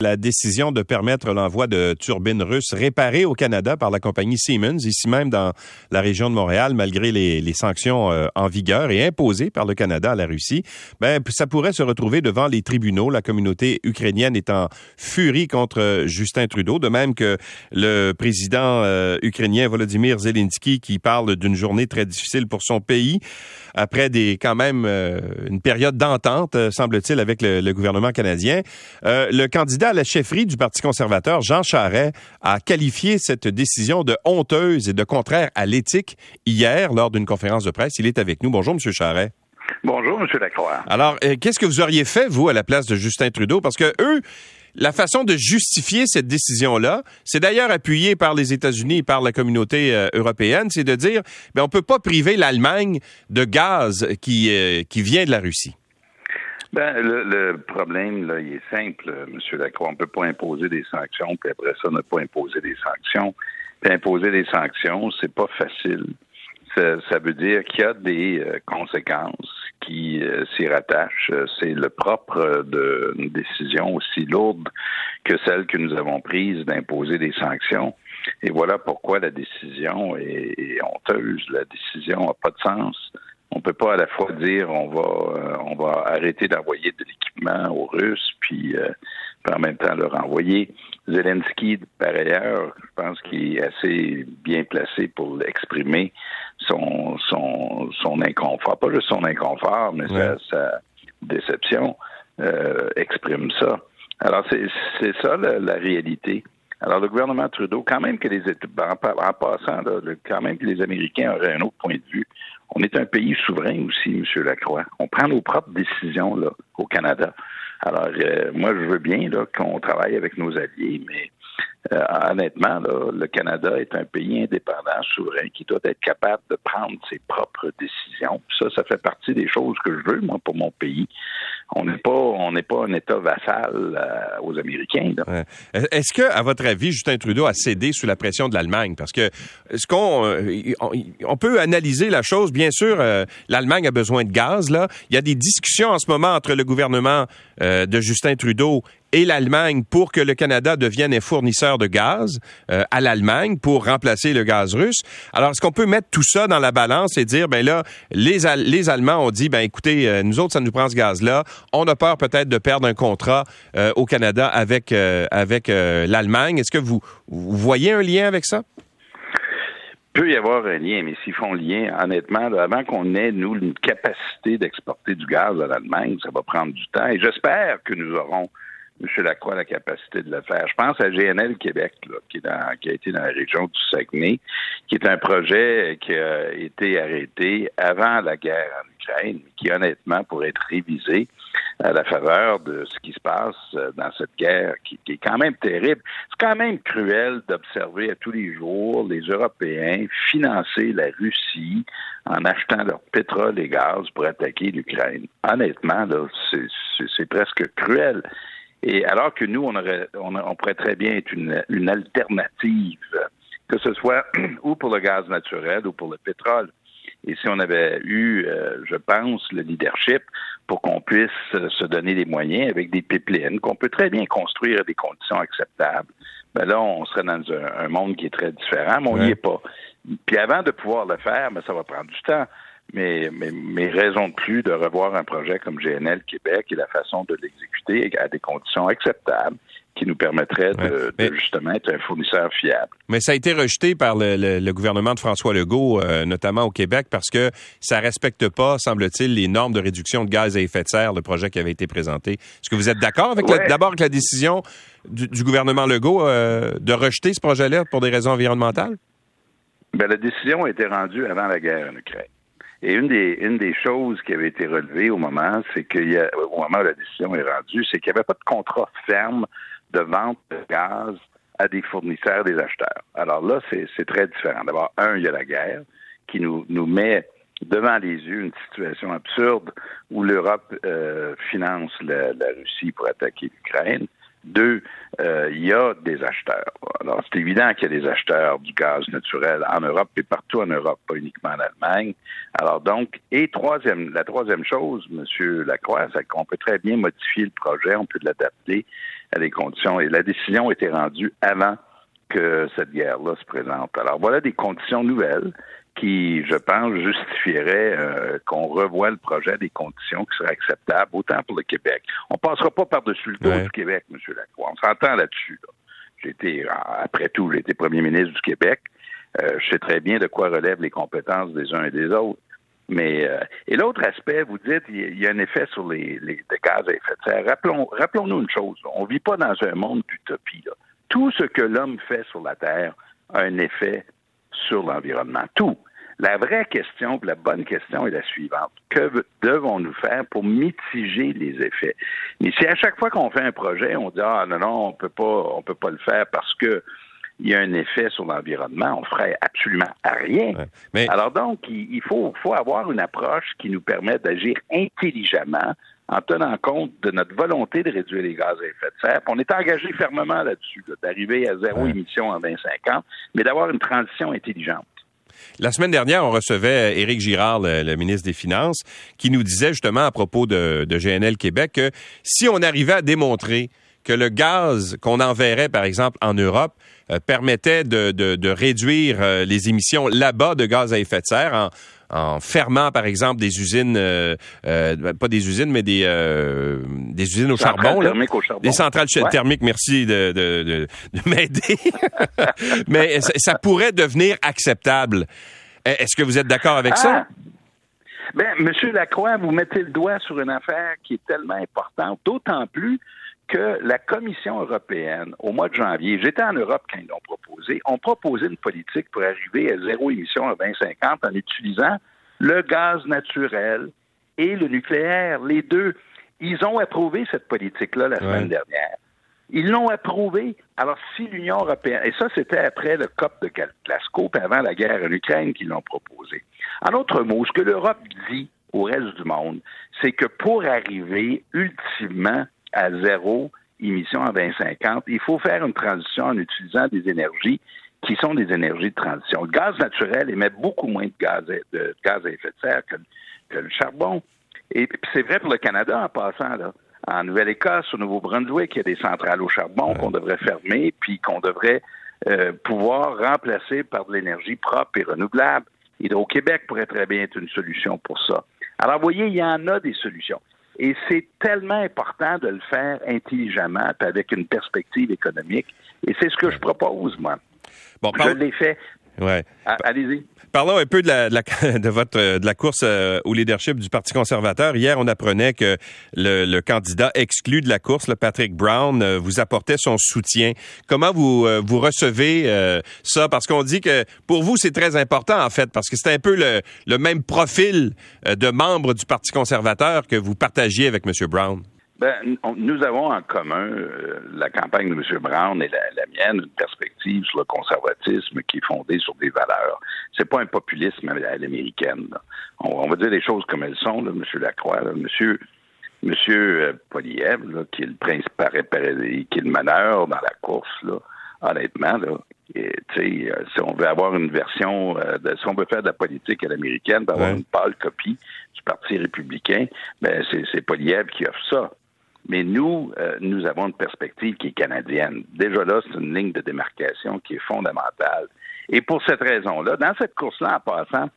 La décision de permettre l'envoi de turbines russes réparées au Canada par la compagnie Siemens, ici même dans la région de Montréal, malgré les, sanctions euh, en vigueur et imposées par le Canada à la Russie, ben, ça pourrait se retrouver devant les tribunaux. La communauté ukrainienne est en furie contre Justin Trudeau, de même que le président euh, ukrainien Volodymyr Zelensky qui parle d'une journée très difficile pour son pays après des quand même euh, une période d'entente, semble-t-il, avec le, le, gouvernement canadien. le candidat à la chefferie du Parti conservateur, Jean Charest, a qualifié cette décision de honteuse et de contraire à l'éthique hier lors d'une conférence de presse. Il est avec nous. Bonjour, M. Charest. Bonjour, M. Lacroix. Alors, euh, qu'est-ce que vous auriez fait, vous, à la place de Justin Trudeau? Parce que eux, la façon de justifier cette décision-là, c'est d'ailleurs appuyé par les États-Unis et par la communauté euh, européenne, c'est de dire, ben, on peut pas priver l'Allemagne de gaz qui, euh, qui vient de la Russie. Ben, le, problème, là, il est simple, M. Lacroix. On ne peut pas imposer des sanctions, puis après ça, ne pas imposer des sanctions. Puis imposer des sanctions, c'est pas facile. Ça, veut dire qu'il y a des euh, conséquences qui euh, s'y rattachent. C'est le propre d'une décision aussi lourde que celle que nous avons prise d'imposer des sanctions. Et voilà pourquoi la décision est, est honteuse. La décision n'a pas de sens on peut pas à la fois dire on va euh, on va arrêter d'envoyer de l'équipement aux Russes puis, euh, en même temps leur envoyer. Zelensky, par ailleurs, je pense qu'il est assez bien placé pour exprimer son son son inconfort, pas juste son inconfort, mais sa, déception euh, exprime ça. Alors c'est c'est ça la, réalité. Alors, le gouvernement Trudeau, quand même que les en, en passant, là, quand même que les Américains auraient un autre point de vue, on est un pays souverain aussi, M. Lacroix. On prend nos propres décisions là, au Canada. Alors, euh, moi, je veux bien qu'on travaille avec nos alliés, mais euh, honnêtement, le Canada est un pays indépendant, souverain, qui doit être capable de prendre ses propres décisions. Ça, ça fait partie des choses que je veux, moi, pour mon pays. On n'est pas, un État vassal euh, aux Américains. Est-ce que, à votre avis, Justin Trudeau a cédé sous la pression de l'Allemagne? Parce que ce qu'on, euh, on, peut analyser la chose? Bien sûr, l'Allemagne a besoin de gaz. Il y a des discussions en ce moment entre le gouvernement de Justin Trudeau et l'Allemagne pour que le Canada devienne un fournisseur de gaz euh, à l'Allemagne pour remplacer le gaz russe. Alors, est-ce qu'on peut mettre tout ça dans la balance et dire, ben là, les, les Allemands ont dit, ben écoutez, euh, nous autres, ça nous prend ce gaz-là. On a peur peut-être de perdre un contrat euh, au Canada avec, avec l'Allemagne. Est-ce que vous, voyez un lien avec ça? Il peut y avoir un lien, mais s'ils font lien, honnêtement, avant qu'on ait, nous, une capacité d'exporter du gaz à l'Allemagne, ça va prendre du temps. Et j'espère que nous aurons M. Lacroix la capacité de le faire. Je pense à GNL Québec, qui, a été dans la région du Saguenay, qui est un projet qui a été arrêté avant la guerre en Ukraine, qui honnêtement pourrait être révisé à la faveur de ce qui se passe euh, dans cette guerre, qui, est quand même terrible. C'est quand même cruel d'observer à tous les jours les Européens financer la Russie en achetant leur pétrole et gaz pour attaquer l'Ukraine. Honnêtement, c'est presque cruel. Et alors que nous, on, aurait, on, pourrait très bien être une, une alternative, que ce soit ou pour le gaz naturel ou pour le pétrole. Et si on avait eu, euh, je pense, le leadership pour qu'on puisse se donner les moyens avec des pipelines qu'on peut très bien construire à des conditions acceptables, ben là, on serait dans un, monde qui est très différent, mais on n'y est pas. Puis avant de pouvoir le faire, ben, ça va prendre du temps mais, mais, mais raison de plus de revoir un projet comme GNL Québec et la façon de l'exécuter à des conditions acceptables qui nous permettraient de, justement être un fournisseur fiable. Mais ça a été rejeté par le, gouvernement de François Legault, euh, notamment au Québec, parce que ça respecte pas, semble-t-il, les normes de réduction de gaz à effet de serre, le projet qui avait été présenté. Est-ce que vous êtes d'accord avec d'abord avec la décision du, gouvernement Legault euh, de rejeter ce projet-là pour des raisons environnementales? Bien, la décision a été rendue avant la guerre en Ukraine. Et une des, une des choses qui avait été relevée au moment, c'est qu'il y a, au moment où la décision est rendue, c'est qu'il n'y avait pas de contrat ferme de vente de gaz à des fournisseurs, des acheteurs. Alors là, c'est très différent. D'abord, un, il y a la guerre qui nous, nous met devant les yeux une situation absurde où l'Europe euh, finance la, la, Russie pour attaquer l'Ukraine. Deux, euh, il y a des acheteurs. Alors, c'est évident qu'il y a des acheteurs du gaz naturel en Europe et partout en Europe, pas uniquement en Allemagne. Alors donc, et troisième, la troisième chose, Monsieur Lacroix, c'est qu'on peut très bien modifier le projet, on peut l'adapter à des conditions. Et la décision a été rendue avant que cette guerre-là se présente. Alors voilà des conditions nouvelles qui, je pense, justifieraient euh, qu'on revoie le projet des conditions qui seraient acceptables autant pour le Québec. On passera pas par-dessus le dos du Québec, M. Lacroix. On s'entend là-dessus. J'ai été, après tout, j'ai été premier ministre du Québec. Euh, je sais très bien de quoi relèvent les compétences des uns et des autres. Mais euh, et l'autre aspect, vous dites, il y a un effet sur les, les, gaz à effet de serre. Rappelons, rappelons-nous une chose. On vit pas dans un monde d'utopie. Tout ce que l'homme fait sur la Terre a un effet sur l'environnement. Tout. La vraie question, la bonne question est la suivante. Que devons-nous faire pour mitiger les effets? Mais si à chaque fois qu'on fait un projet, on dit Ah non, non, on peut pas, on peut pas le faire parce que il y a un effet sur l'environnement, on ferait absolument rien. Alors donc, il, faut, faut avoir une approche qui nous permet d'agir intelligemment en tenant compte de notre volonté de réduire les gaz à effet de serre. on est engagé fermement là-dessus, d'arriver à zéro émission en 2050, mais d'avoir une transition intelligente. La semaine dernière, on recevait euh, Éric Girard, le, ministre des Finances, qui nous disait justement à propos de, GNL Québec que si on arrivait à démontrer que le gaz qu'on enverrait, par exemple, en Europe, euh, permettait de, de, réduire euh, les émissions là-bas de gaz à effet de serre en, en fermant, par exemple, des usines, euh, pas des usines, mais des, des usines au charbon, là. au charbon. Des centrales thermiques, merci de, de, de, m'aider. mais ça, pourrait devenir acceptable. Est-ce que vous êtes d'accord avec ça? Ah! Ben, Monsieur Lacroix, vous mettez le doigt sur une affaire qui est tellement importante, d'autant plus que la Commission européenne, au mois de janvier, j'étais en Europe quand ils l'ont proposé, ont proposé une politique pour arriver à zéro émission en 2050 en utilisant le gaz naturel et le nucléaire, les deux. Ils ont approuvé cette politique-là la semaine dernière. Ils l'ont approuvé. Alors, si l'Union européenne, et ça, c'était après le COP de Glasgow, puis avant la guerre en Ukraine qu'ils l'ont proposé. En autre mots, ce que l'Europe dit au reste du monde, c'est que pour arriver ultimement à zéro émission en 2050, il faut faire une transition en utilisant des énergies qui sont des énergies de transition. Le gaz naturel émet beaucoup moins de gaz, de gaz à effet de serre que, le charbon. Et c'est vrai pour le Canada en passant. Là. En Nouvelle-Écosse, au Nouveau-Brunswick, il y a des centrales au charbon qu'on devrait fermer, puis qu'on devrait euh, pouvoir remplacer par de l'énergie propre et renouvelable. Hydro-Québec pourrait très bien être une solution pour ça. Alors, vous voyez, il y en a des solutions. Et c'est tellement important de le faire intelligemment, avec une perspective économique. Et c'est ce que je propose, moi. Bon, je l'ai fait. Ouais. Allez-y. Parlons un peu de la, de, votre de la course euh, au leadership du Parti conservateur. Hier, on apprenait que le, candidat exclu de la course, le Patrick Brown, euh, vous apportait son soutien. Comment vous euh, vous recevez ça? Parce qu'on dit que pour vous c'est très important en fait, parce que c'est un peu le, le même profil de membre du Parti conservateur que vous partagiez avec M. Brown. Ben, nous avons en commun, euh, la campagne de M. Brown et la, mienne, une perspective sur le conservatisme qui est fondée sur des valeurs. C'est pas un populisme à l'américaine. On, va dire les choses comme elles sont, là, M. Lacroix. Là. Monsieur, Monsieur euh, Poliev, qui est le principal qui est le meneur dans la course, là, honnêtement, là, et, euh, si on veut avoir une version, de, si on veut faire de la politique à l'américaine, avoir une pâle copie du Parti républicain, ben c'est Poliev qui offre ça. Mais nous, euh, nous avons une perspective qui est canadienne. Déjà là, c'est une ligne de démarcation qui est fondamentale. Et pour cette raison-là, dans cette course-là, en passant,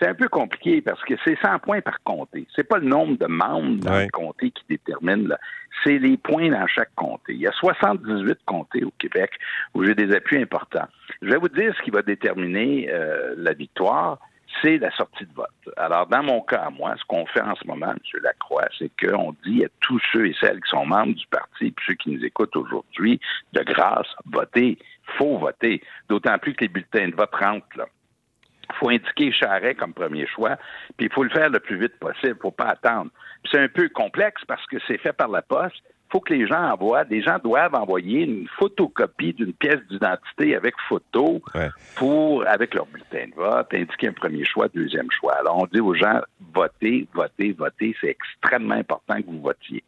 c'est un peu compliqué parce que c'est 100 points par comté. C'est pas le nombre de membres dans le comté qui détermine, c'est les points dans chaque comté. Il y a 78 comtés au Québec où j'ai des appuis importants. Je vais vous dire ce qui va déterminer euh, la victoire c'est la sortie de vote. Alors, dans mon cas, moi, ce qu'on fait en ce moment, M. Lacroix, c'est qu'on dit à tous ceux et celles qui sont membres du parti, et ceux qui nous écoutent aujourd'hui, de grâce, votez. faut voter. D'autant plus que les bulletins de vote rentrent, là. Il faut indiquer Charret comme premier choix, puis il faut le faire le plus vite possible, il faut pas attendre. C'est un peu complexe parce que c'est fait par la poste, faut que les gens envoient, les gens doivent envoyer une photocopie d'une pièce d'identité avec photo pour, avec leur bulletin de vote, indiquer un premier choix, deuxième choix. Alors, on dit aux gens, votez, votez, votez. C'est extrêmement important que vous votiez.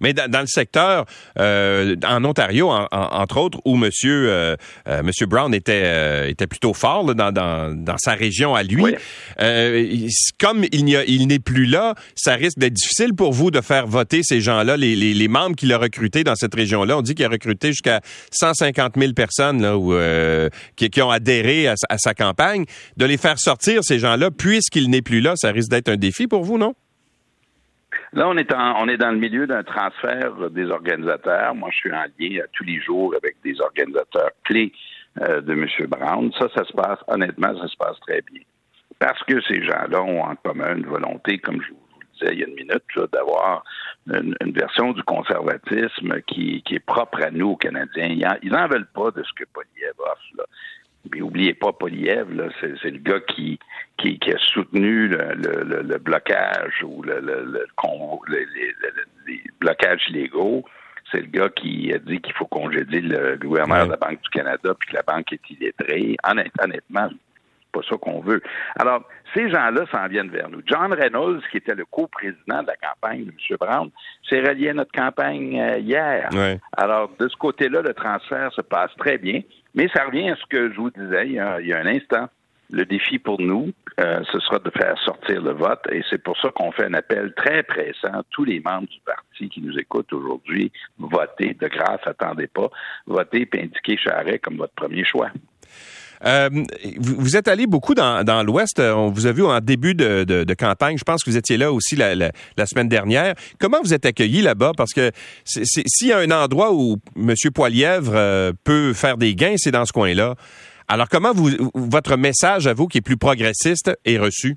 Mais dans, le secteur, euh, en Ontario, entre autres, où Monsieur euh, euh, Monsieur Brown était était plutôt fort dans, dans, dans, sa région à lui, comme il n'y il n'est plus là, ça risque d'être difficile pour vous de faire voter ces gens-là, les, les, les membres qu'il a recrutés dans cette région-là. On dit qu'il a recruté jusqu'à 150 000 personnes là, où, qui, qui, ont adhéré à, à sa campagne. De les faire sortir ces gens-là, puisqu'il n'est plus là, ça risque d'être un défi pour vous, non? Là, on est, on est dans le milieu d'un transfert des organisateurs. Moi, je suis en lien tous les jours avec des organisateurs clés euh, de M. Brown. Ça, ça se passe, honnêtement, ça se passe très bien. Parce que ces gens-là ont en commun une volonté, comme je vous le disais il y a une minute, d'avoir une, version du conservatisme qui, est propre à nous, aux Canadiens. Ils n'en veulent pas de ce que Poliev offre. Là. Mais oubliez pas Poliev, c'est, le gars qui, qui, a soutenu le, blocage ou le, les, blocages illégaux. C'est le gars qui a dit qu'il faut congédier le gouverneur de la Banque du Canada puis que la banque est illettrée. Honnêtement, pas ça qu'on veut. Alors, ces gens-là s'en viennent vers nous. John Reynolds, qui était le co-président de la campagne de M. Brown, s'est relié à notre campagne euh, hier. Alors, de ce côté-là, le transfert se passe très bien. Mais ça revient à ce que je vous disais il y a, un instant. Le défi pour nous, euh, ce sera de faire sortir le vote et c'est pour ça qu'on fait un appel très pressant. Tous les membres du parti qui nous écoutent aujourd'hui, votez de grâce, attendez pas, votez et indiquez Charret comme votre premier choix. Euh, vous, êtes allé beaucoup dans, l'Ouest. On vous a vu en début de, campagne. Je pense que vous étiez là aussi la, la, semaine dernière. Comment vous êtes accueilli là-bas? Parce que s'il y a un endroit où M. Poilièvre euh, peut faire des gains, c'est dans ce coin-là. Alors, comment vous, votre message à vous, qui est plus progressiste, est reçu?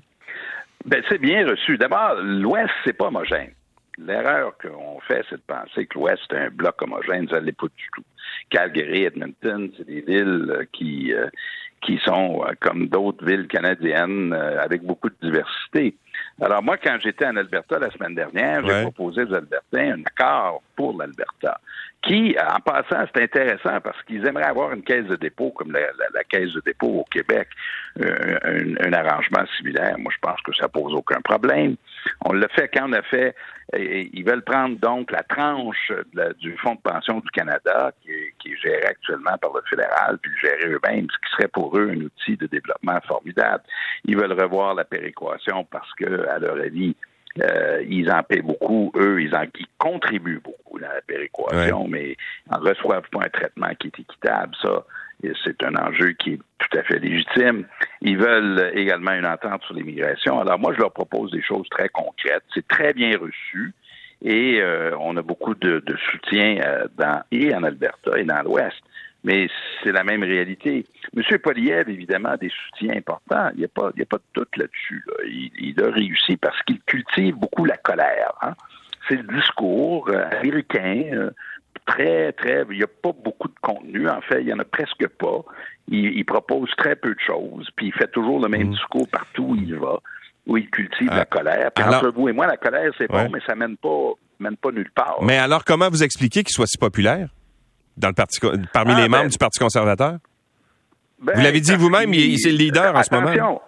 Ben, c'est bien reçu. D'abord, l'Ouest, c'est pas homogène. L'erreur qu'on fait, c'est de penser que l'Ouest est un bloc homogène. Ça ne l'est pas du tout. Calgary, Edmonton, c'est des villes euh, qui, euh, qui sont euh, comme d'autres villes canadiennes avec beaucoup de diversité. Alors moi, quand j'étais en Alberta la semaine dernière, j'ai proposé aux Albertains un accord pour l'Alberta qui, en passant, c'est intéressant parce qu'ils aimeraient avoir une caisse de dépôt comme la, caisse de dépôt au Québec, un, arrangement similaire. Moi, je pense que ça pose aucun problème. On l'a fait quand on a fait ils veulent prendre donc la tranche du Fonds de pension du Canada, qui est, géré actuellement par le fédéral, puis le gérer eux-mêmes, ce qui serait pour eux un outil de développement formidable. Ils veulent revoir la péréquation parce que, à leur avis, euh, ils en paient beaucoup, eux, ils en contribuent beaucoup à la péréquation, mais ils ne reçoivent pas un traitement qui est équitable. Ça, c'est un enjeu qui est tout à fait légitime. Ils veulent également une entente sur l'immigration. Alors moi, je leur propose des choses très concrètes. C'est très bien reçu et euh, on a beaucoup de, soutien euh, dans, et en Alberta et dans l'Ouest. Mais c'est la même réalité. M. Poliev, évidemment, a des soutiens importants. Il n'y a, pas, a pas de doute là-dessus. Il, a réussi parce qu'il cultive beaucoup la colère. Hein. C'est le discours euh, américain très, très. Il n'y a pas beaucoup de contenu. En fait, il n'y en a presque pas. Il, propose très peu de choses, puis il fait toujours le même mm. discours partout où il va, où il cultive la ah. colère. Puis entre vous et moi, la colère, c'est bon, mais ça mène pas, mène pas nulle part. Mais alors, comment vous expliquez qu'il soit si populaire dans le parti, parmi ah, les membres ben, du Parti conservateur? Ben, vous l'avez dit vous-même, il, est le leader en ce moment.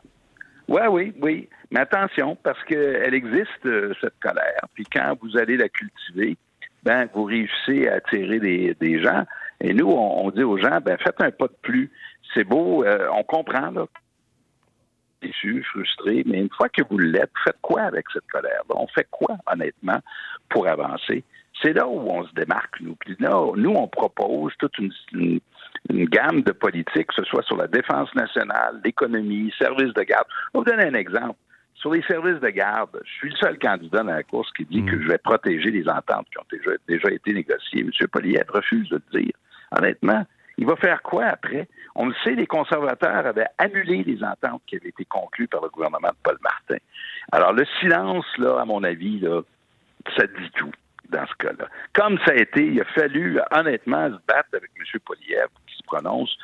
Oui, oui, oui. Mais attention, parce qu'elle existe, euh, cette colère. Puis quand vous allez la cultiver, ben, vous réussissez à attirer des, gens. Et nous, on, dit aux gens, ben, faites un pas de plus. C'est beau, euh, on comprend, là. Déçu, frustré, mais une fois que vous l'êtes, faites quoi avec cette colère On fait quoi, honnêtement, pour avancer? C'est là où on se démarque, nous. Puis là, nous, on propose toute une, une, gamme de politiques, que ce soit sur la défense nationale, l'économie, services de garde. On vous donner un exemple. Sur les services de garde, je suis le seul candidat dans la course qui dit que mm. je vais protéger les ententes qui ont déjà, été négociées. M. Poliev refuse de le dire. Honnêtement, il va faire quoi après? On le sait, les conservateurs avaient annulé les ententes qui avaient été conclues par le gouvernement de Paul Martin. Alors, le silence, là, à mon avis, là, ça dit tout dans ce cas-là. Comme ça a été, il a fallu, honnêtement, se battre avec M. Poliev qui se prononce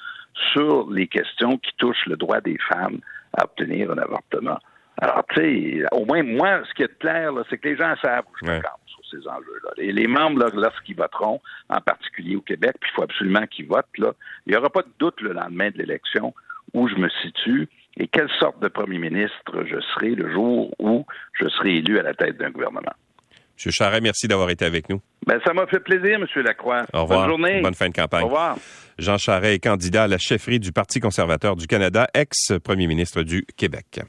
sur les questions qui touchent le droit des femmes à obtenir un avortement. Alors, tu sais, au moins, moi, ce qui est clair, c'est que les gens savent où je me sur ces enjeux-là. Les, les, membres, lorsqu'ils voteront, en particulier au Québec, puis il faut absolument qu'ils votent, là, il n'y aura pas de doute le lendemain de l'élection où je me situe et quelle sorte de premier ministre je serai le jour où je serai élu à la tête d'un gouvernement. M. Charret, merci d'avoir été avec nous. Ben, ça m'a fait plaisir, M. Lacroix. Au revoir. Bonne journée. Bonne fin de campagne. Au revoir. Jean Charret est candidat à la chefferie du Parti conservateur du Canada, ex-premier ministre du Québec.